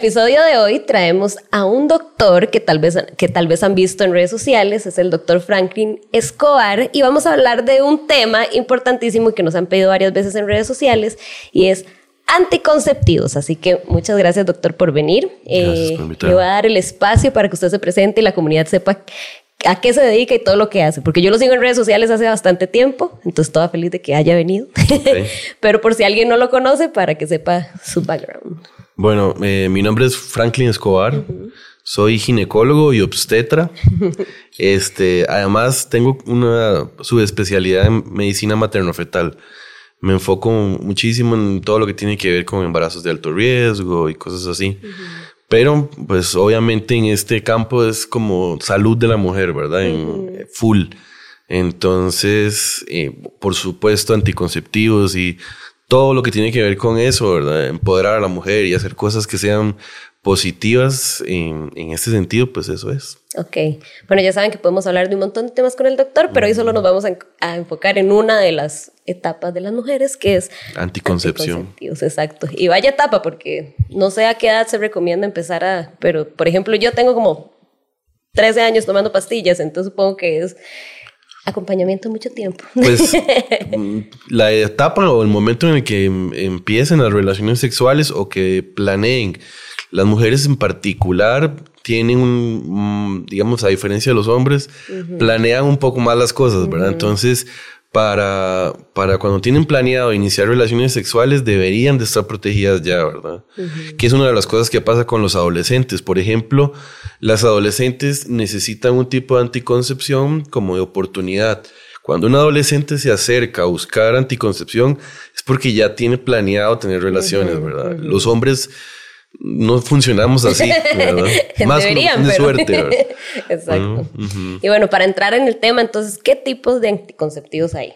episodio de hoy traemos a un doctor que tal vez, que tal vez han visto en redes sociales, es el doctor Franklin Escobar, y vamos a hablar de un tema importantísimo que nos han pedido varias veces en redes sociales, y es anticonceptivos. Así que muchas gracias, doctor, por venir. Eh, le voy a dar el espacio para que usted se presente y la comunidad sepa a qué se dedica y todo lo que hace, porque yo lo sigo en redes sociales hace bastante tiempo, entonces toda feliz de que haya venido. Pero por si alguien no lo conoce, para que sepa su background. Bueno, eh, mi nombre es Franklin Escobar. Soy ginecólogo y obstetra. este, además, tengo una subespecialidad en medicina materno-fetal. Me enfoco muchísimo en todo lo que tiene que ver con embarazos de alto riesgo y cosas así. Pero, pues, obviamente en este campo es como salud de la mujer, ¿verdad? En full. Entonces, eh, por supuesto, anticonceptivos y todo lo que tiene que ver con eso, ¿verdad? Empoderar a la mujer y hacer cosas que sean positivas en, en este sentido, pues eso es. Ok. Bueno, ya saben que podemos hablar de un montón de temas con el doctor, pero hoy solo nos vamos a, enfocar en una de las etapas de las mujeres, que es anticoncepción. Exacto. Y vaya etapa, porque no sé a qué edad se recomienda empezar a, pero por ejemplo, yo tengo como 13 años tomando pastillas, entonces supongo que es acompañamiento mucho tiempo. Pues mm, la etapa o el momento en el que em, empiecen las relaciones sexuales o que planeen. Las mujeres en particular tienen un, digamos, a diferencia de los hombres, planean un poco más las cosas, ¿verdad? Entonces, para, para cuando tienen planeado iniciar relaciones sexuales deberían de estar protegidas ya, ¿verdad? Que es una de las cosas que pasa con los adolescentes. Por ejemplo, las adolescentes necesitan un tipo de anticoncepción como de oportunidad. Cuando un adolescente se acerca a buscar anticoncepción es porque ya tiene planeado tener relaciones, ¿verdad? Los hombres no funcionamos así, ¿verdad? Más Deberían, de suerte. Exacto. Y bueno, para entrar en el tema, entonces, ¿qué tipos de anticonceptivos hay?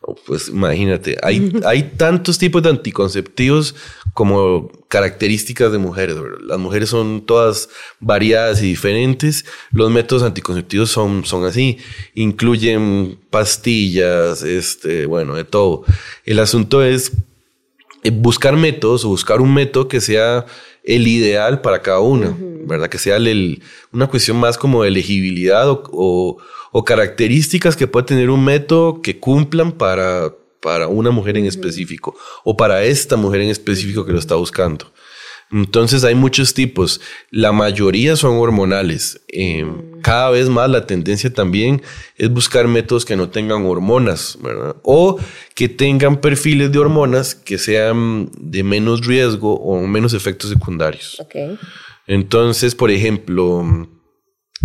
Oh, pues imagínate, hay, hay tantos tipos de anticonceptivos como características de mujeres. Las mujeres son todas variadas y diferentes. Los métodos anticonceptivos son, son así. Incluyen pastillas, este, bueno, de todo. El asunto es eh, buscar métodos o buscar un método que sea el ideal para cada una, ¿verdad? Que sea el, una cuestión más como de elegibilidad o, características que pueda tener un método que cumplan para, para una mujer en específico o para esta mujer en específico que lo está buscando. Entonces hay muchos tipos, la mayoría son hormonales. Eh, mm. cada vez más la tendencia también es buscar métodos que no tengan hormonas, ¿verdad? O que tengan perfiles de hormonas que sean de menos riesgo o menos efectos secundarios. Entonces, por ejemplo,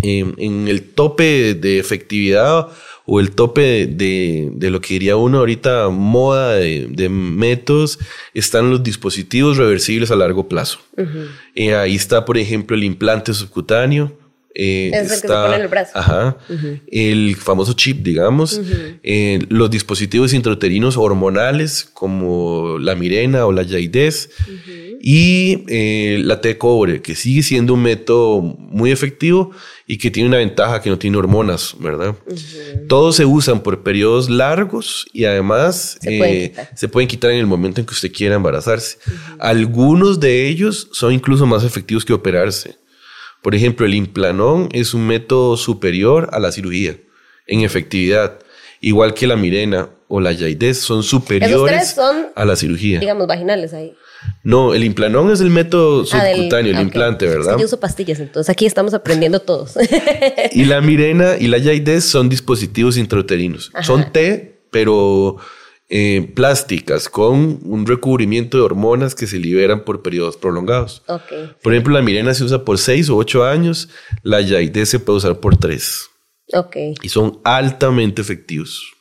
en el tope de efectividad o el tope de, lo que diría uno ahorita moda de, métodos están los dispositivos reversibles a largo plazo. Eh, ahí está, por ejemplo, el implante subcutáneo. Eh, es el que se pone en el brazo. Ajá. El famoso chip, digamos. Eh, los dispositivos intrauterinos hormonales, como la Mirena o la Yaides y eh, la T cobre, que sigue siendo un método muy efectivo y que tiene una ventaja que no tiene hormonas, ¿verdad? Todos se usan por periodos largos y además se, pueden quitar en el momento en que usted quiera embarazarse. Algunos de ellos son incluso más efectivos que operarse. Por ejemplo, el implanón es un método superior a la cirugía en efectividad, igual que la mirena o la yaides son superiores a la cirugía. Digamos, vaginales ahí. No, el implanón es el método ah, subcutáneo, el implante, ¿verdad? yo uso pastillas, entonces aquí estamos aprendiendo todos. y la Mirena y la Yaides son dispositivos intrauterinos. Son T, pero eh, plásticas con un recubrimiento de hormonas que se liberan por periodos prolongados. Por ejemplo, la Mirena se usa por 6 o 8 años, la Yaides se puede usar por 3. Y son altamente efectivos.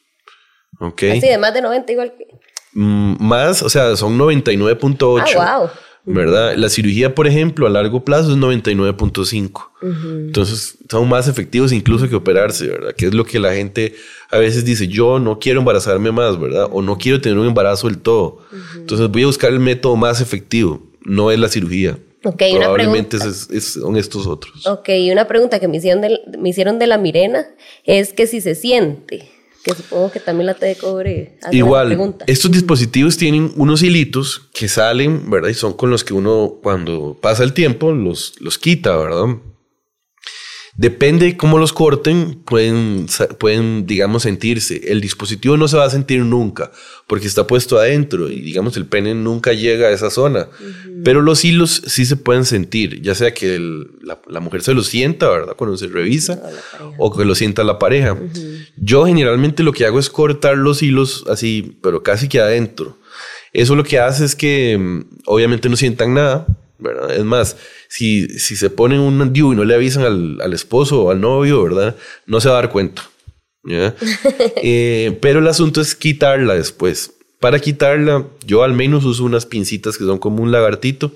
Okay. Así de más de 90 igual que... Más, o sea, son 99.8. Ah, wow. ¿Verdad? La cirugía, por ejemplo, a largo plazo es 99.5. Entonces, son más efectivos incluso que operarse, ¿verdad? Que es lo que la gente a veces dice, yo no quiero embarazarme más, ¿verdad? O no quiero tener un embarazo del todo. Entonces, voy a buscar el método más efectivo, no es la cirugía. Okay, Probablemente son estos otros. Ok, y una pregunta que me hicieron, de, me hicieron de la Mirena es que si se siente Que supongo que también la T de cobre Igual, estos dispositivos tienen unos hilitos que salen, ¿verdad? Y son con los que uno cuando pasa el tiempo los, los quita, ¿verdad? Depende de cómo los corten, pueden, pueden, digamos, sentirse. El dispositivo no se va a sentir nunca porque está puesto adentro y, digamos, el pene nunca llega a esa zona. Pero los hilos sí se pueden sentir, ya sea que la, mujer se lo sienta, ¿verdad? Cuando se revisa o, que lo sienta la pareja. Yo generalmente lo que hago es cortar los hilos así, pero casi que adentro. Eso lo que hace es que mm, obviamente no sientan nada, ¿verdad? Es más, si, si se ponen un DIU y no le avisan al, al, esposo o al novio, ¿verdad? No se va a dar cuenta. Eh, pero el asunto es quitarla después. Para quitarla, yo al menos uso unas pincitas que son como un lagartito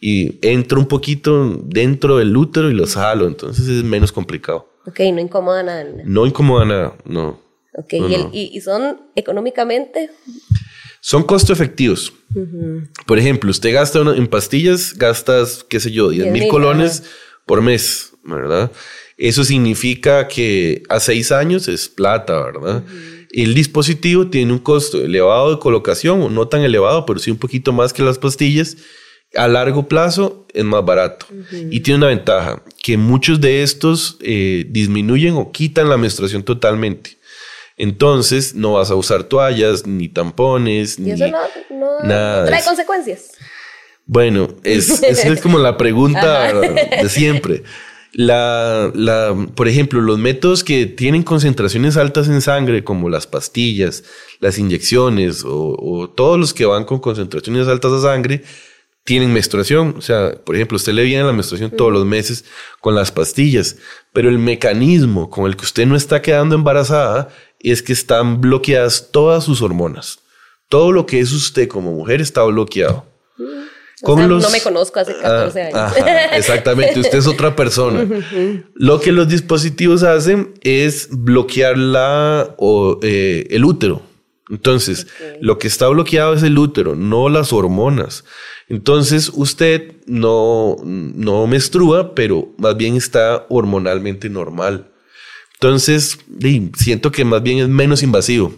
y entro un poquito dentro del útero y lo jalo, entonces es menos complicado. Ok, no incomoda nada. No incomoda nada, no. Ok, ¿Y, ¿Y, son económicamente? Son costo efectivos. Por ejemplo, usted gasta en pastillas, gastas, qué sé yo, 10 mil colones por mes, ¿verdad? Eso significa que a seis años es plata, ¿verdad? El dispositivo tiene un costo elevado de colocación, no tan elevado, pero sí un poquito más que las pastillas. A largo plazo es más barato y tiene una ventaja, que muchos de estos eh, disminuyen o quitan la menstruación totalmente. Entonces no vas a usar toallas, ni tampones, ¿Y eso no, trae consecuencias. Bueno, es, es como la pregunta de siempre. La, la, por ejemplo, los métodos que tienen concentraciones altas en sangre, como las pastillas, las inyecciones o, todos los que van con concentraciones altas de sangre, tienen menstruación. O sea, por ejemplo, usted le viene la menstruación todos los meses con las pastillas, pero el mecanismo con el que usted no está quedando embarazada es que están bloqueadas todas sus hormonas. Todo lo que es usted como mujer está bloqueado. No me conozco hace 14 ah, años. exactamente, usted es otra persona. Lo que los dispositivos hacen es bloquear la, o, eh, el útero. Entonces, lo que está bloqueado es el útero, no las hormonas. Entonces, usted no, no menstrua, pero más bien está hormonalmente normal. Entonces, siento que más bien es menos invasivo.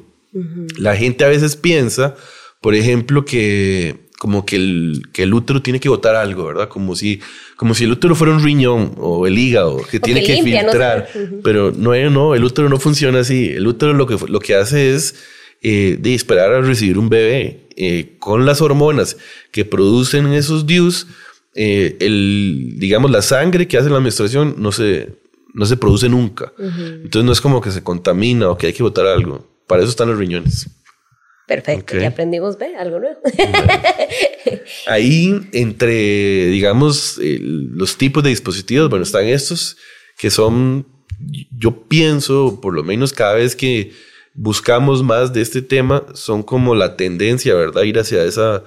La gente a veces piensa, por ejemplo, que como que el, que el útero tiene que botar algo, ¿verdad? Como si, como si el útero fuera un riñón o el hígado que tiene que, filtrar. Pero no, no, el útero no funciona así. El útero lo que, lo que hace es eh, de esperar a recibir un bebé. Eh, con las hormonas que producen esos DIUs, eh, el, digamos, la sangre que hace la menstruación no se, no se produce nunca. Entonces no es como que se contamina o que hay que botar algo. Para eso están los riñones. Perfecto, ya aprendimos ve algo nuevo. Ahí, entre, digamos, los tipos de dispositivos, bueno, están estos que son, yo pienso, por lo menos cada vez que buscamos más de este tema, son como la tendencia, ¿verdad? Ir hacia, esa,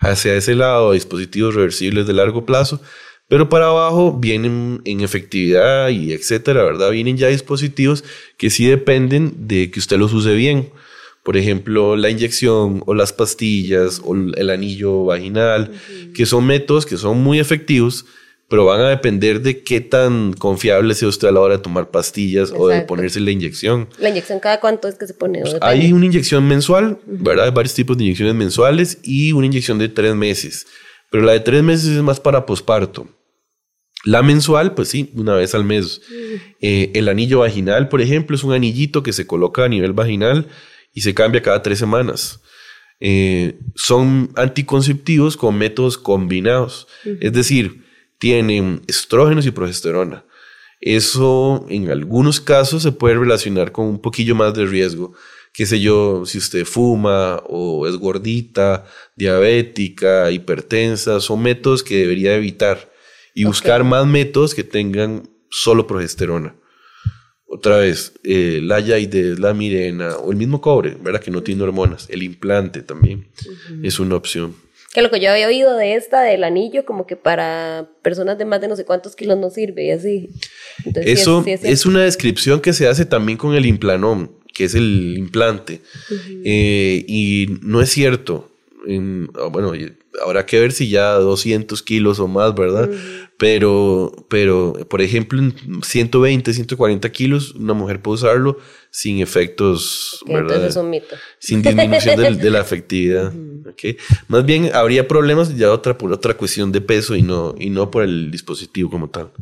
hacia ese lado, dispositivos reversibles de largo plazo. Pero para abajo vienen en efectividad y etcétera, ¿verdad? Vienen ya dispositivos que sí dependen de que usted los use bien por ejemplo, la inyección o las pastillas o el anillo vaginal, que son métodos que son muy efectivos, pero van a depender de qué tan confiable sea usted a la hora de tomar pastillas o de ponerse la inyección. ¿La inyección cada cuánto es que se pone? Pues hay una inyección mensual, ¿verdad? Hay varios tipos de inyecciones mensuales y una inyección de tres meses. Pero la de tres meses es más para posparto. La mensual, pues sí, una vez al mes. Eh, el anillo vaginal, por ejemplo, es un anillito que se coloca a nivel vaginal y se cambia cada tres semanas. Eh, son anticonceptivos con métodos combinados, es decir, tienen estrógenos y progesterona. Eso en algunos casos se puede relacionar con un poquillo más de riesgo. Qué sé yo, si usted fuma o es gordita, diabética, hipertensa, son métodos que debería evitar y buscar más métodos que tengan solo progesterona otra vez, eh, la yaidez, la mirena o el mismo cobre, ¿verdad? Que no tiene hormonas. El implante también es una opción. Que lo que yo había oído de esta, del anillo, como que para personas de más de no sé cuántos kilos no sirve y así. Eso es, una descripción que se hace también con el implanón, que es el implante. Eh, y no es cierto. Ah, bueno, habrá que ver si ya 200 kilos o más, ¿verdad? pero, pero, por ejemplo, en 120, 140 kilos, una mujer puede usarlo sin efectos, ¿verdad? Entonces es un mito. Sin disminución de, la afectividad. Más bien habría problemas ya otra, por otra cuestión de peso y no, y no por el dispositivo como tal.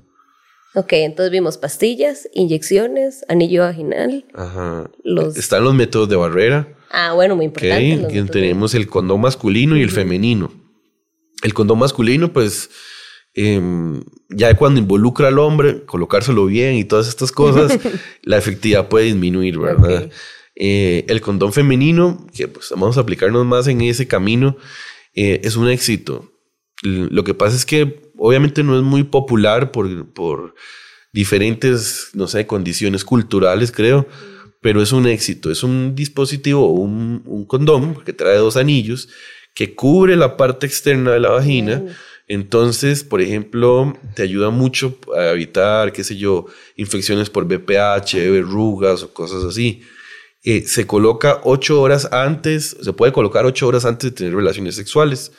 Ok, entonces vimos pastillas, inyecciones, anillo vaginal. Ajá. Están los métodos de barrera. Ah, bueno, muy importante. Okay. Tenemos el condón masculino y el femenino. El condón masculino, pues, em, ya cuando involucra al hombre, colocárselo bien y todas estas cosas, la efectividad puede disminuir, ¿verdad? Eh, el condón femenino, que pues vamos a aplicarnos más en ese camino, eh, es un éxito. Lo que pasa es que obviamente no es muy popular por, por diferentes, no sé, condiciones culturales, creo, pero es un éxito. Es un dispositivo, un, un condón que trae dos anillos que cubre la parte externa de la vagina. Entonces, por ejemplo, te ayuda mucho a evitar, qué sé yo, infecciones por BPH, verrugas o cosas así. Eh, se coloca ocho horas antes, se puede colocar ocho horas antes de tener relaciones sexuales.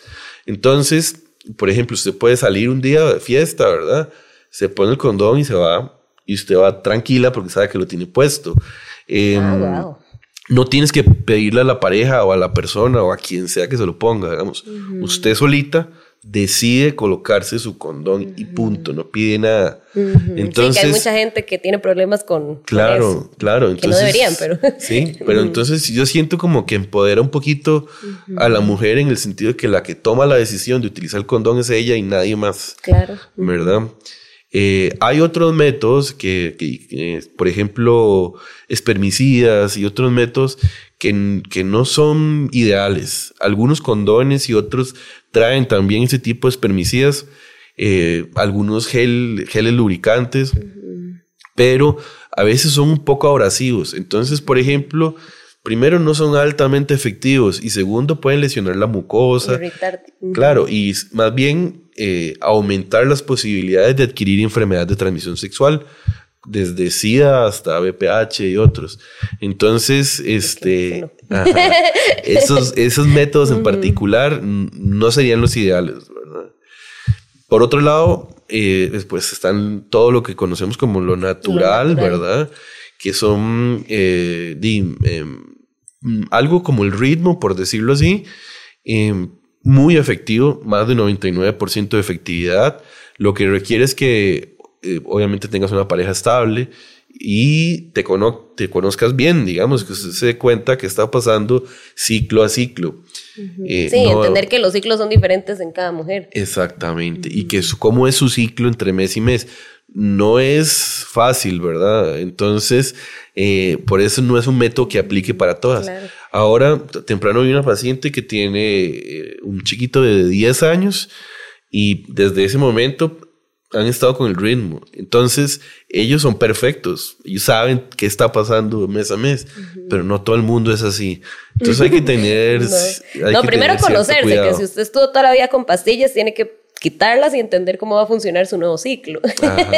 Entonces, por ejemplo, usted puede salir un día de fiesta, ¿verdad? Se pone el condón y se va, y usted va tranquila porque sabe que lo tiene puesto. Em, ah, no tienes que pedirle a la pareja o a la persona o a quien sea que se lo ponga, digamos. Usted solita decide colocarse su condón y punto, no pide nada. Entonces, sí, que hay mucha gente que tiene problemas con Claro, claro, entonces que no deberían, pero Sí, pero entonces yo siento como que empodera un poquito a la mujer en el sentido de que la que toma la decisión de utilizar el condón es ella y nadie más. Claro. ¿Verdad? Eh, hay otros métodos que, por ejemplo, espermicidas y otros métodos que, que, no son ideales. Algunos condones y otros traen también ese tipo de espermicidas, eh, algunos gel, geles lubricantes, pero a veces son un poco abrasivos. Entonces, por ejemplo, primero no son altamente efectivos y segundo pueden lesionar la mucosa. Claro, y más bien eh, aumentar las posibilidades de adquirir enfermedades de transmisión sexual desde SIDA hasta BPH y otros. Entonces, este, esos, esos métodos en particular no serían los ideales, ¿verdad? Por otro lado, eh, después están todo lo que conocemos como lo natural, ¿verdad? Que son eh, em, algo como el ritmo, por decirlo así, em, muy efectivo, más de 99% de efectividad. Lo que requiere es que eh, obviamente tengas una pareja estable y te, te conozcas bien, digamos, que usted se dé cuenta que está pasando ciclo a ciclo. Eh, sí, entender que los ciclos son diferentes en cada mujer. Exactamente, y que cómo es su ciclo entre mes y mes. No es fácil, ¿verdad? Entonces, eh, por eso no es un método que aplique para todas. Ahora, temprano vi una paciente que tiene un chiquito de 10 años y desde ese momento han estado con el ritmo. Entonces, ellos son perfectos. Ellos saben qué está pasando mes a mes, pero no todo el mundo es así. Entonces, hay que tener. no, primero conocerse, que si usted estuvo toda la vida con pastillas, tiene que quitarlas y entender cómo va a funcionar su nuevo ciclo.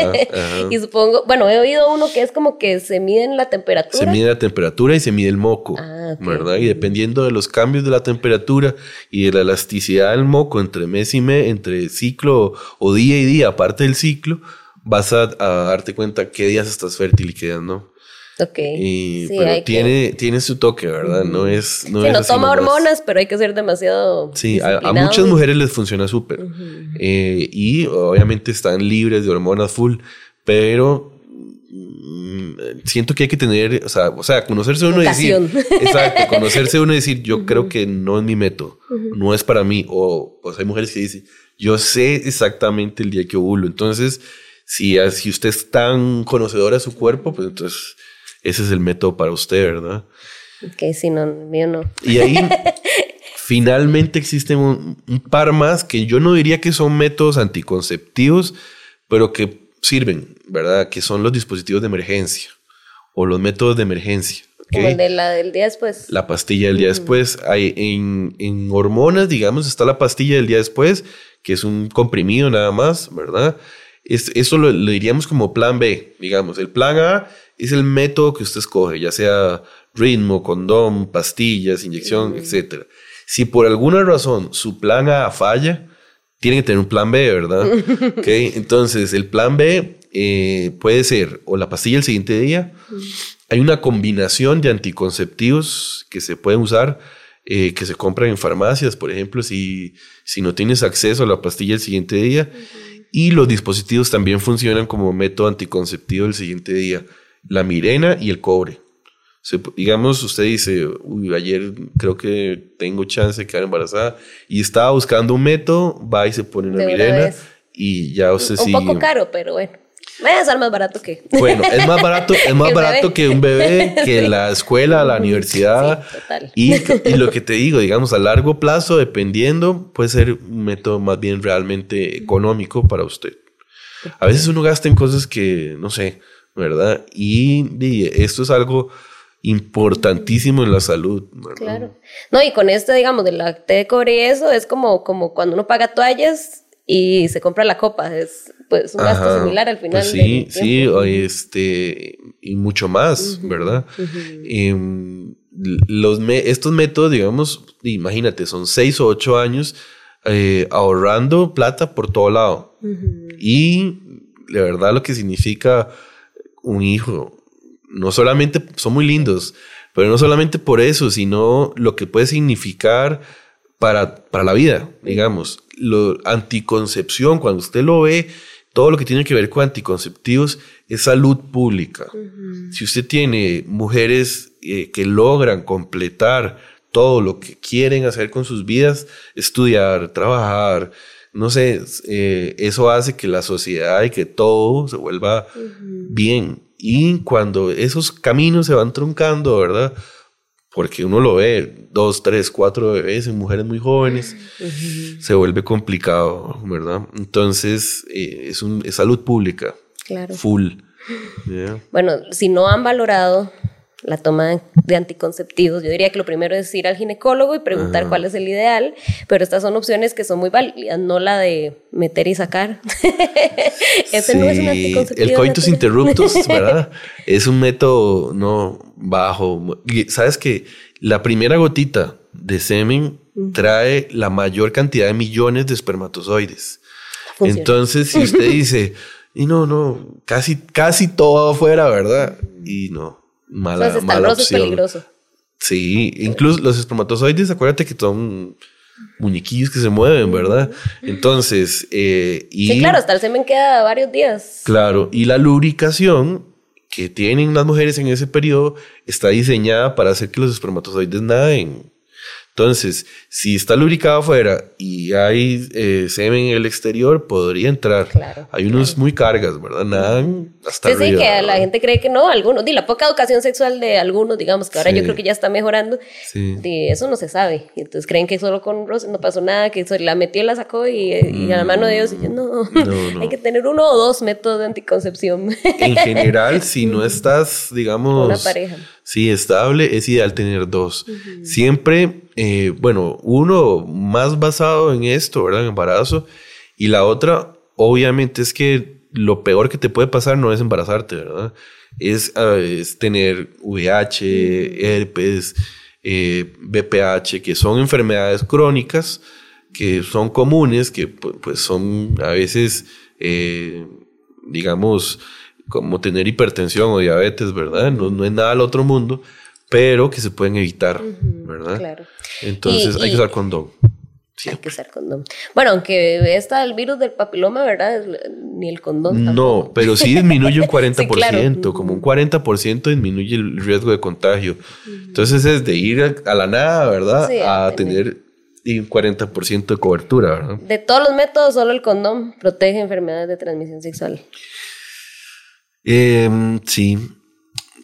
y supongo, bueno, he oído uno que es como que se mide la temperatura. Se mide la temperatura y se mide el moco, ah, ¿verdad? Y dependiendo de los cambios de la temperatura y de la elasticidad del moco entre mes y mes, entre ciclo o día y día, aparte del ciclo, vas a, a darte cuenta qué días estás fértil y qué días no. Ok. Y, pero tiene, tiene su toque, ¿verdad? No es. No, sí, no toma hormonas, pero hay que ser demasiado. Sí, a, muchas mujeres les funciona súper. Eh, y obviamente están libres de hormonas full, pero mm, siento que hay que tener, o sea, o sea conocerse uno y decir. Exacto, conocerse uno y decir, yo creo que no es mi método, no es para mí. O, o sea, hay mujeres que dicen, yo sé exactamente el día que ovulo. Entonces, si, si usted es tan conocedora de su cuerpo, pues entonces ese es el método para usted, ¿verdad? Ok, si no, mío no. Y ahí finalmente existen un, par más que yo no diría que son métodos anticonceptivos, pero que sirven, ¿verdad? Que son los dispositivos de emergencia o los métodos de emergencia. Como el de la del día después. La pastilla del día después. Hay, en, en hormonas, digamos, está la pastilla del día después, que es un comprimido nada más, ¿verdad? Es, eso lo, lo, diríamos como plan B, digamos. El plan A es el método que usted escoge, ya sea ritmo, condón, pastillas, inyección, etc. Si por alguna razón su plan A falla, tiene que tener un plan B, ¿verdad? okay. Entonces, el plan B eh, puede ser o la pastilla el siguiente día. Hay una combinación de anticonceptivos que se pueden usar, eh, que se compran en farmacias, por ejemplo, si, si no tienes acceso a la pastilla el siguiente día. Y los dispositivos también funcionan como método anticonceptivo el siguiente día. La mirena y el cobre. digamos, usted dice, uy, ayer creo que tengo chance de quedar embarazada y estaba buscando un método, va y se pone una mirena y ya usted sí. Un poco caro, pero bueno. Va a ser más barato que. Bueno, es más barato, es más barato que un bebé, que la escuela, la universidad. Y, y, lo que te digo, digamos, a largo plazo, dependiendo, puede ser un método más bien realmente económico para usted. A veces uno gasta en cosas que, no sé, ¿verdad? Y, esto es algo importantísimo en la salud. Claro. No, y con esto, digamos, del té de cobre y eso, es como, como cuando uno paga toallas y se compra la copa. Es pues un gasto similar al final. Pues sí, sí, este, y mucho más, ¿verdad? Em, los estos métodos, digamos, imagínate, son seis o ocho años eh, ahorrando plata por todo lado. Y de verdad lo que significa un hijo, no solamente son muy lindos, pero no solamente por eso, sino lo que puede significar para, para la vida, digamos. Lo, anticoncepción, cuando usted lo ve, todo lo que tiene que ver con anticonceptivos es salud pública. Si usted tiene mujeres eh, que logran completar todo lo que quieren hacer con sus vidas, estudiar, trabajar, no sé, eh, eso hace que la sociedad y que todo se vuelva bien. Y cuando esos caminos se van truncando, ¿verdad? porque uno lo ve, dos, tres, cuatro bebés en mujeres muy jóvenes, se vuelve complicado, ¿verdad? Entonces, eh, es, un, salud pública, claro. full. Bueno, si no han valorado la toma de anticonceptivos. Yo diría que lo primero es ir al ginecólogo y preguntar cuál es el ideal, pero estas son opciones que son muy válidas, no la de meter y sacar. Ese no es un anticonceptivo. El coitus interruptus, ¿verdad? es un método no bajo. Sabes que la primera gotita de semen trae la mayor cantidad de millones de espermatozoides. Entonces, si usted dice, y no, no, casi, casi todo afuera, ¿verdad? Y no, mala, Entonces, mala opción. Es peligroso. Sí, incluso los espermatozoides, acuérdate que son muñequillos que se mueven, ¿verdad? Entonces, eh, y... Sí, claro, hasta el semen queda varios días. Claro, y la lubricación que tienen las mujeres en ese periodo está diseñada para hacer que los espermatozoides naden. Entonces, si está lubricado afuera y hay eh, semen en el exterior, podría entrar. hay unos muy cargas, ¿verdad? Nadan hasta sí, Sí, que la gente cree que no, algunos, di la poca educación sexual de algunos, digamos, que ahora yo creo que ya está mejorando, sí. eso no se sabe. Y entonces creen que solo con Rose no pasó nada, que la metió y la sacó y, a la mano de Dios, y no, no, hay que tener uno o dos métodos de anticoncepción. En general, si no estás, digamos... Una pareja Sí, estable, es ideal tener dos. Siempre, eh, bueno, uno más basado en esto, ¿verdad? En embarazo. Y la otra, obviamente, es que lo peor que te puede pasar no es embarazarte, ¿verdad? Es, ah, tener VIH, herpes, eh, BPH, que son enfermedades crónicas que son comunes, que pues son a veces, eh, digamos, como tener hipertensión o diabetes, ¿verdad? No, no es nada al otro mundo, pero que se pueden evitar, ¿verdad? Claro. Entonces hay que usar condón. Hay que usar condón. Bueno, aunque está el virus del papiloma, ¿verdad? Ni el condón. No, pero sí disminuye un 40%, como un 40% disminuye el riesgo de contagio. Entonces es de ir a la nada, ¿verdad? a, tener un 40% de cobertura, ¿verdad? De todos los métodos, solo el condón protege enfermedades de transmisión sexual. Eh, sí.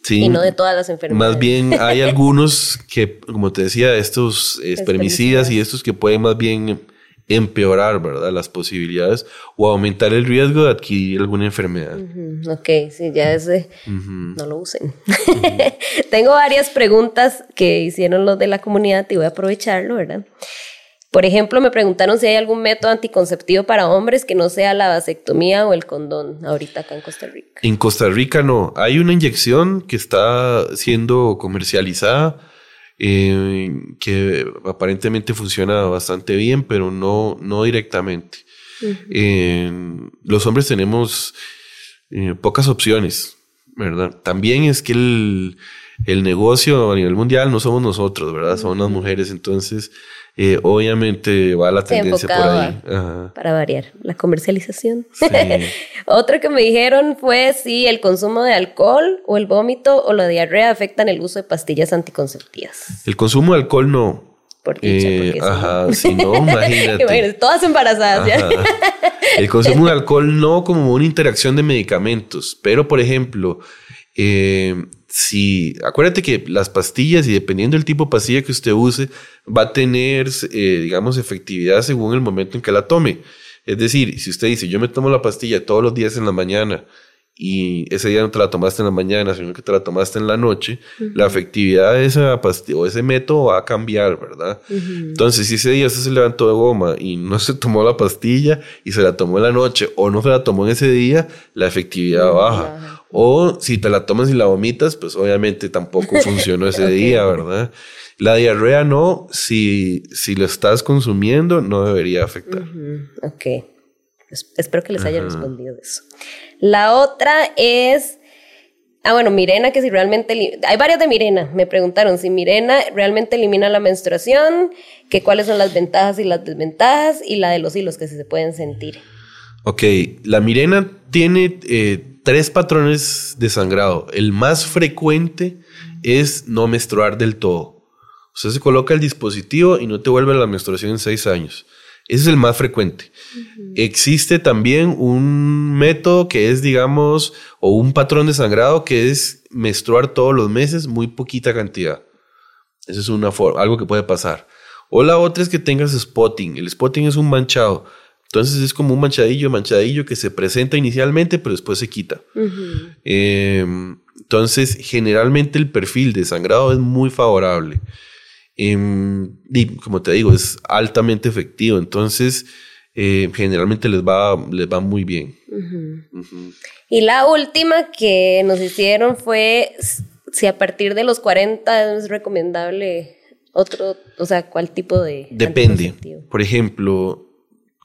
Sí. Y no de todas las enfermedades. Más bien hay algunos que, como te decía, estos espermicidas y estos que pueden más bien empeorar, ¿verdad? Las posibilidades o aumentar el riesgo de adquirir alguna enfermedad. Ok, sí, ya es de... No lo usen. Tengo varias preguntas que hicieron los de la comunidad y voy a aprovecharlo, ¿verdad? Por ejemplo, me preguntaron si hay algún método anticonceptivo para hombres que no sea la vasectomía o el condón ahorita acá en Costa Rica. En Costa Rica no. Hay una inyección que está siendo comercializada eh, que aparentemente funciona bastante bien, pero no, no directamente. los hombres tenemos eh, pocas opciones, ¿verdad? También es que el, el, negocio a nivel mundial no somos nosotros, ¿verdad? Son las mujeres, entonces eh, obviamente va la tendencia por ahí. Para variar, la comercialización. Otro que me dijeron fue si el consumo de alcohol o el vómito o la diarrea afectan el uso de pastillas anticonceptivas. El consumo de alcohol no. Por dicha, eh, ajá, si no, imagínate. Todas embarazadas ya. El consumo de alcohol no como una interacción de medicamentos, pero por ejemplo, eh, si, acuérdate que las pastillas y dependiendo del tipo de pastilla que usted use, va a tener, eh, digamos, efectividad según el momento en que la tome. Es decir, si usted dice, yo me tomo la pastilla todos los días en la mañana y ese día no te la tomaste en la mañana, sino que te la tomaste en la noche, la efectividad de esa pastilla o ese método va a cambiar, ¿verdad? Entonces, si ese día usted se levantó de goma y no se tomó la pastilla y se la tomó en la noche o no se la tomó en ese día, la efectividad baja. O si te la tomas y la vomitas, pues obviamente tampoco funcionó ese día, ¿verdad? La diarrea no, si, si lo estás consumiendo, no debería afectar. Ok. espero que les haya respondido eso. La otra es. Ah, bueno, Mirena, que si realmente. Hay varias de Mirena. Me preguntaron si Mirena realmente elimina la menstruación, que cuáles son las ventajas y las desventajas, y la de los hilos que se pueden sentir. Ok, la Mirena tiene eh, tres patrones de sangrado. El más frecuente es no menstruar del todo. Usted se coloca el dispositivo y no te vuelve la menstruación en seis años. Ese es el más frecuente. Existe también un método que es, digamos, o un patrón de sangrado que es menstruar todos los meses, muy poquita cantidad. Eso es una forma, algo que puede pasar. O la otra es que tengas spotting. El spotting es un manchado. Entonces es como un manchadillo, manchadillo que se presenta inicialmente, pero después se quita. Em, entonces, generalmente el perfil de sangrado es muy favorable. Em, y como te digo, es altamente efectivo. Entonces, eh, generalmente les va, les va muy bien. Y la última que nos hicieron fue si a partir de los 40 es recomendable otro, o sea, cuál tipo de... Depende. Por ejemplo,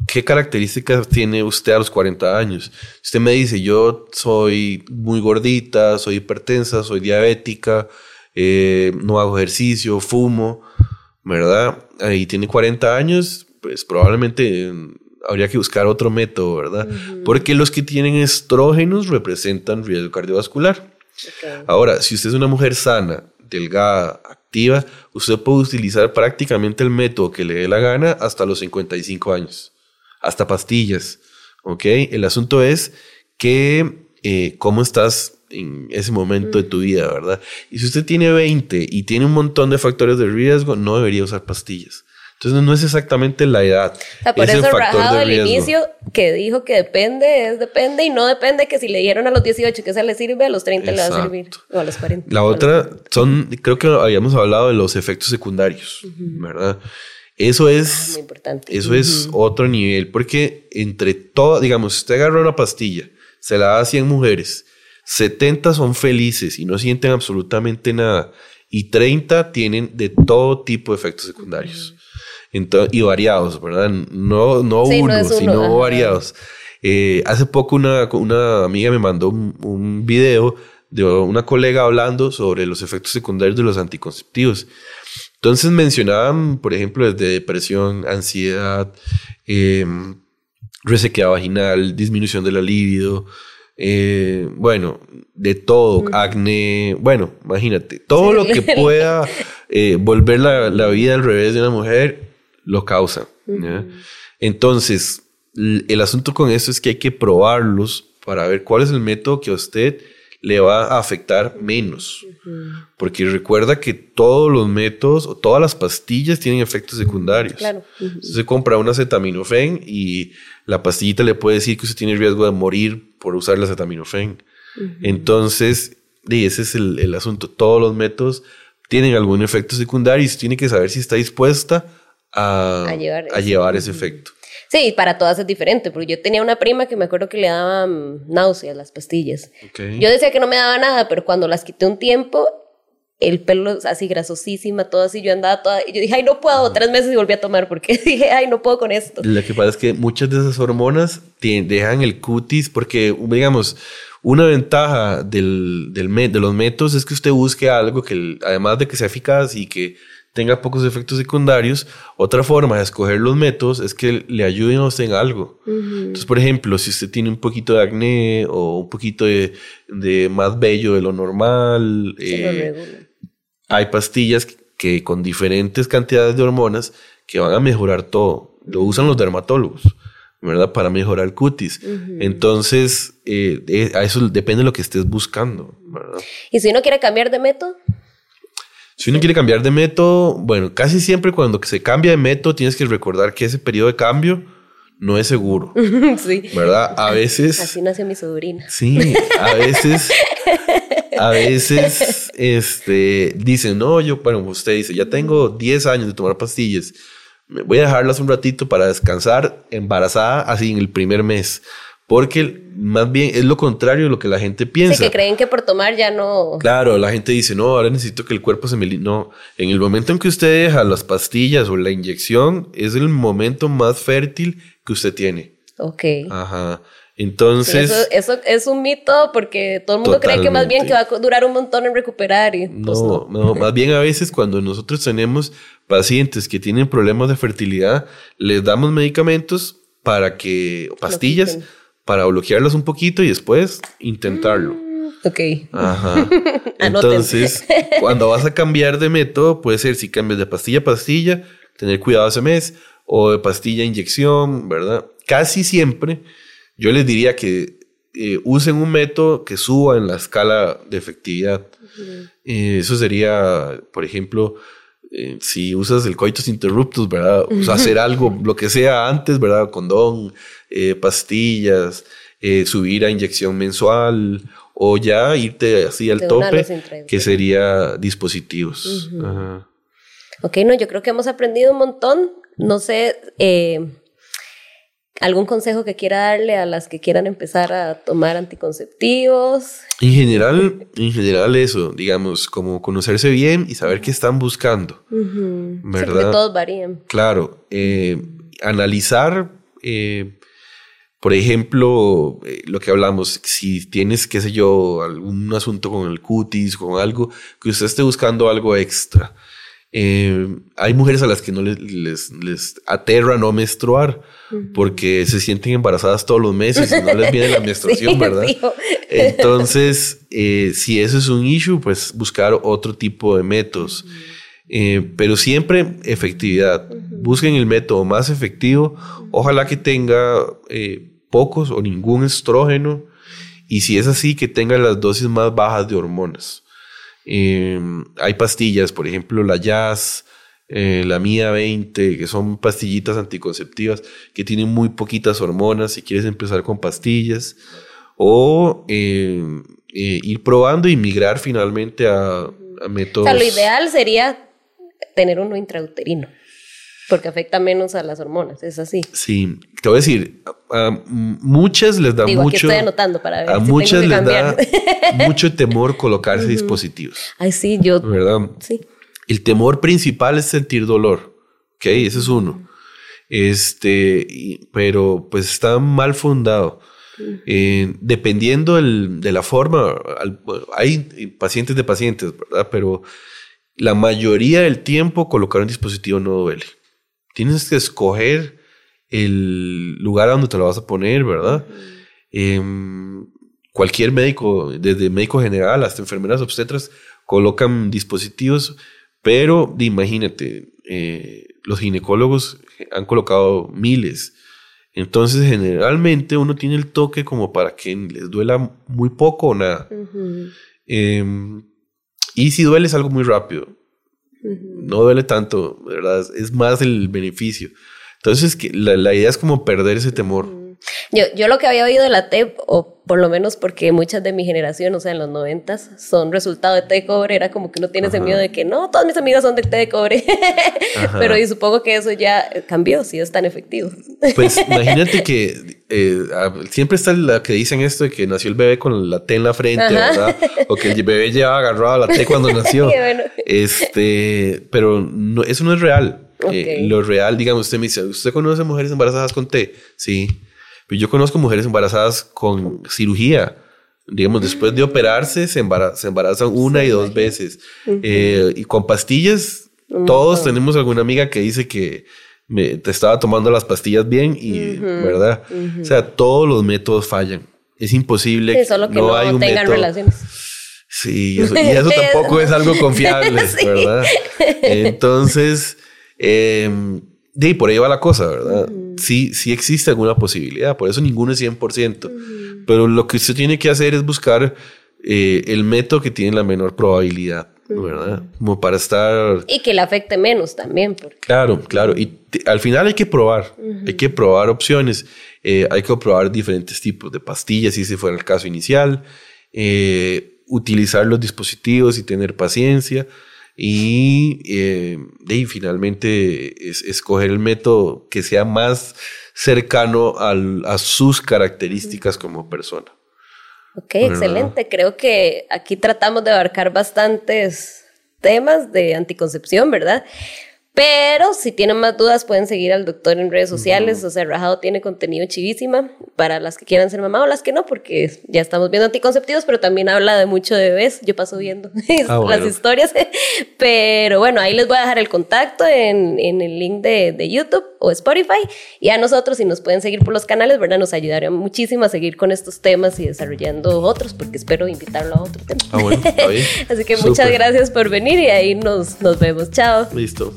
¿qué características tiene usted a los 40 años? Usted me dice, yo soy muy gordita, soy hipertensa, soy diabética, eh, no hago ejercicio, fumo, ¿verdad? Y tiene 40 años, pues probablemente habría que buscar otro método, ¿verdad? Porque los que tienen estrógenos representan riesgo cardiovascular. Ahora, si usted es una mujer sana, delgada, activa, usted puede utilizar prácticamente el método que le dé la gana hasta los 55 años hasta pastillas. ¿Ok? El asunto es que eh, cómo estás en ese momento de tu vida, ¿verdad? Y si usted tiene 20 y tiene un montón de factores de riesgo, no debería usar pastillas. Entonces no es exactamente la edad. por eso el rajado del inicio que dijo que depende, es depende y no depende que si le dieron a los 18 que se le sirve, a los 30 le va a servir. O a los 40. La otra son, creo que habíamos hablado de los efectos secundarios, ¿verdad? Eso es, Muy importante. eso es otro nivel, porque entre todo, digamos, si usted agarra una pastilla, se la da a 100 mujeres, 70 son felices y no sienten absolutamente nada, y 30 tienen de todo tipo de efectos secundarios. y variados, ¿verdad? No, no uno, sino variados. Eh, hace poco una, una, amiga me mandó un, un video de una colega hablando sobre los efectos secundarios de los anticonceptivos. Entonces mencionaban, por ejemplo, desde depresión, ansiedad, eh, resequedad vaginal, disminución de la libido, eh, bueno, de todo, acné, bueno, imagínate, todo lo que pueda eh, volver la, vida al revés de una mujer, lo causa. Entonces, el asunto con eso es que hay que probarlos para ver cuál es el método que a usted le va a afectar menos. Porque recuerda que todos los métodos o todas las pastillas tienen efectos secundarios. Claro. Se compra un acetaminofén y la pastillita le puede decir que usted tiene riesgo de morir por usar el acetaminofén. Entonces, ese es el, asunto. Todos los métodos tienen algún efecto secundario y tiene que saber si está dispuesta a, llevar, ese efecto. Sí, para todas es diferente, porque yo tenía una prima que me acuerdo que le daban náuseas las pastillas. Yo decía que no me daba nada, pero cuando las quité un tiempo, el pelo así grasosísima, todo así, yo andaba toda, y yo dije, ay, no puedo, tres meses y volví a tomar porque dije, ay, no puedo con esto. Lo que pasa es que muchas de esas hormonas dejan el cutis porque, digamos, una ventaja del, del de los métodos es que usted busque algo que, además de que sea eficaz y que tenga pocos efectos secundarios, otra forma de escoger los métodos es que le ayuden a usted en algo. Entonces, por ejemplo, si usted tiene un poquito de acné o un poquito de, de más vello de lo normal, eh, hay pastillas que con diferentes cantidades de hormonas que van a mejorar todo. Lo usan los dermatólogos. ¿verdad? Para mejorar el cutis. Entonces, eh, a eso depende de lo que estés buscando, ¿verdad? ¿Y si uno quiere cambiar de método? Si uno quiere cambiar de método, bueno, casi siempre cuando se cambia de método tienes que recordar que ese periodo de cambio no es seguro. sí. ¿Verdad? A veces... Así nació mi sobrina. Sí, a veces... a veces este, dicen, no, yo, bueno, usted dice, ya tengo 10 años de tomar pastillas, voy a dejarlas un ratito para descansar embarazada así en el primer mes. Porque más bien es lo contrario de lo que la gente piensa. Sí, que creen que por tomar ya no. Claro, la gente dice, no, ahora necesito que el cuerpo se me. No, en el momento en que usted deja las pastillas o la inyección, es el momento más fértil que usted tiene. Ok. Ajá. Entonces. eso, es un mito porque todo el mundo cree que más bien que va a durar un montón en recuperar. Y, pues, no, no, más bien a veces cuando nosotros tenemos pacientes que tienen problemas de fertilidad, les damos medicamentos para que. pastillas para bloquearlos un poquito y después intentarlo. Mm, ok. Ajá. Entonces, cuando vas a cambiar de método, puede ser si cambias de pastilla a pastilla, tener cuidado ese mes, o de pastilla a inyección, ¿verdad? Casi siempre yo les diría que eh, usen un método que suba en la escala de efectividad. Eh, eso sería, por ejemplo, eh, si usas el coitus interruptus, ¿verdad? O sea, hacer algo, lo que sea antes, ¿verdad? Condón, eh, pastillas, eh, subir a inyección mensual o ya irte así al tope, que sería dispositivos. Ok, no, yo creo que hemos aprendido un montón. No sé, ¿Algún consejo que quiera darle a las que quieran empezar a tomar anticonceptivos? En general, en general eso, digamos, como conocerse bien y saber qué están buscando. ¿Verdad? todos varían. Claro. Eh, analizar, eh, por ejemplo, eh, lo que hablamos, si tienes, qué sé yo, algún asunto con el cutis, con algo, que usted esté buscando algo extra. hay mujeres a las que no les, les, les aterra no menstruar porque se sienten embarazadas todos los meses y no les viene la menstruación, ¿verdad? Entonces, eh, si eso es un issue, pues buscar otro tipo de métodos. Eh, pero siempre efectividad. Busquen el método más efectivo. Ojalá que tenga eh, pocos o ningún estrógeno. Y si es así, que tenga las dosis más bajas de hormonas. hay pastillas, por ejemplo, la Jazz, eh, la Mía 20, que son pastillitas anticonceptivas que tienen muy poquitas hormonas si quieres empezar con pastillas, o eh, eh, ir probando y migrar finalmente a, métodos. O sea, lo ideal sería tener uno intrauterino. Porque afecta menos a las hormonas, es así. Sí, te voy a decir, a muchas les da mucho. estoy anotando para ver a muchas les da mucho temor colocarse dispositivos. Ay, sí, yo. ¿Verdad? Sí. El temor principal es sentir dolor. ¿Ok? Ese es uno. Este, pero pues está mal fundado. Eh, dependiendo de la forma, hay pacientes de pacientes, ¿verdad? Pero la mayoría del tiempo colocar un dispositivo no duele. Tienes que escoger el lugar donde te lo vas a poner, ¿verdad? Em, cualquier médico, desde médico general hasta enfermeras obstetras, colocan dispositivos pero imagínate, eh, los ginecólogos han colocado miles. Entonces, generalmente uno tiene el toque como para que les duela muy poco o nada. Em, y si duele es algo muy rápido. No duele tanto, ¿verdad? Es más el beneficio. Entonces, que la, la idea es como perder ese temor. Yo, yo lo que había oído de la TEP, o por lo menos porque muchas de mi generación, o sea, en los noventas, son resultado de té de cobre, era como que uno tiene ese miedo de que no, todas mis amigas son de té de cobre. Pero y supongo que eso ya cambió, si es tan efectivo. Pues imagínate que eh, siempre está la que dicen esto de que nació el bebé con la T en la frente, ¿verdad? O que el bebé llevaba agarrado la T cuando nació. Este, pero no, eso no es real. Eh, lo real, digamos, usted me dice, ¿usted conoce mujeres embarazadas con T? Sí. Pero yo conozco mujeres embarazadas con cirugía. Digamos, después de operarse, se, embarazan una y dos veces. Eh, y con pastillas, todos tenemos alguna amiga que dice que me, te estaba tomando las pastillas bien y, ¿verdad? O sea, todos los métodos fallan. Es imposible. solo que no, hay un tengan relaciones. Sí, y eso tampoco es algo confiable, ¿verdad? Entonces, eh, de por ahí va la cosa, ¿verdad? Sí, sí existe alguna posibilidad, por eso ninguno es 100%. Pero lo que usted tiene que hacer es buscar eh, el método que tiene la menor probabilidad. ¿verdad? Como para estar... Y que le afecte menos también. Claro, claro. Y al final hay que probar, hay que probar opciones, eh, hay que probar diferentes tipos de pastillas, si ese fuera el caso inicial, eh, utilizar los dispositivos y tener paciencia. Y, eh, y finalmente es, escoger el método que sea más cercano a sus características como persona. Ok, excelente. Creo que aquí tratamos de abarcar bastantes temas de anticoncepción, ¿verdad? Pero si tienen más dudas pueden seguir al doctor en redes sociales. O sea, Rajado tiene contenido chivísima para las que quieran ser mamá o las que no, porque ya estamos viendo anticonceptivos, pero también habla de mucho de bebés. Yo paso viendo ah, las historias. pero bueno, ahí les voy a dejar el contacto en, en el link de, de, YouTube o Spotify. Y a nosotros, si nos pueden seguir por los canales, ¿verdad? Nos ayudaría muchísimo a seguir con estos temas y desarrollando otros, porque espero invitarlo a otro tema. Ah, bueno, Así que muchas gracias por venir y ahí nos, nos vemos. Chao. Listo.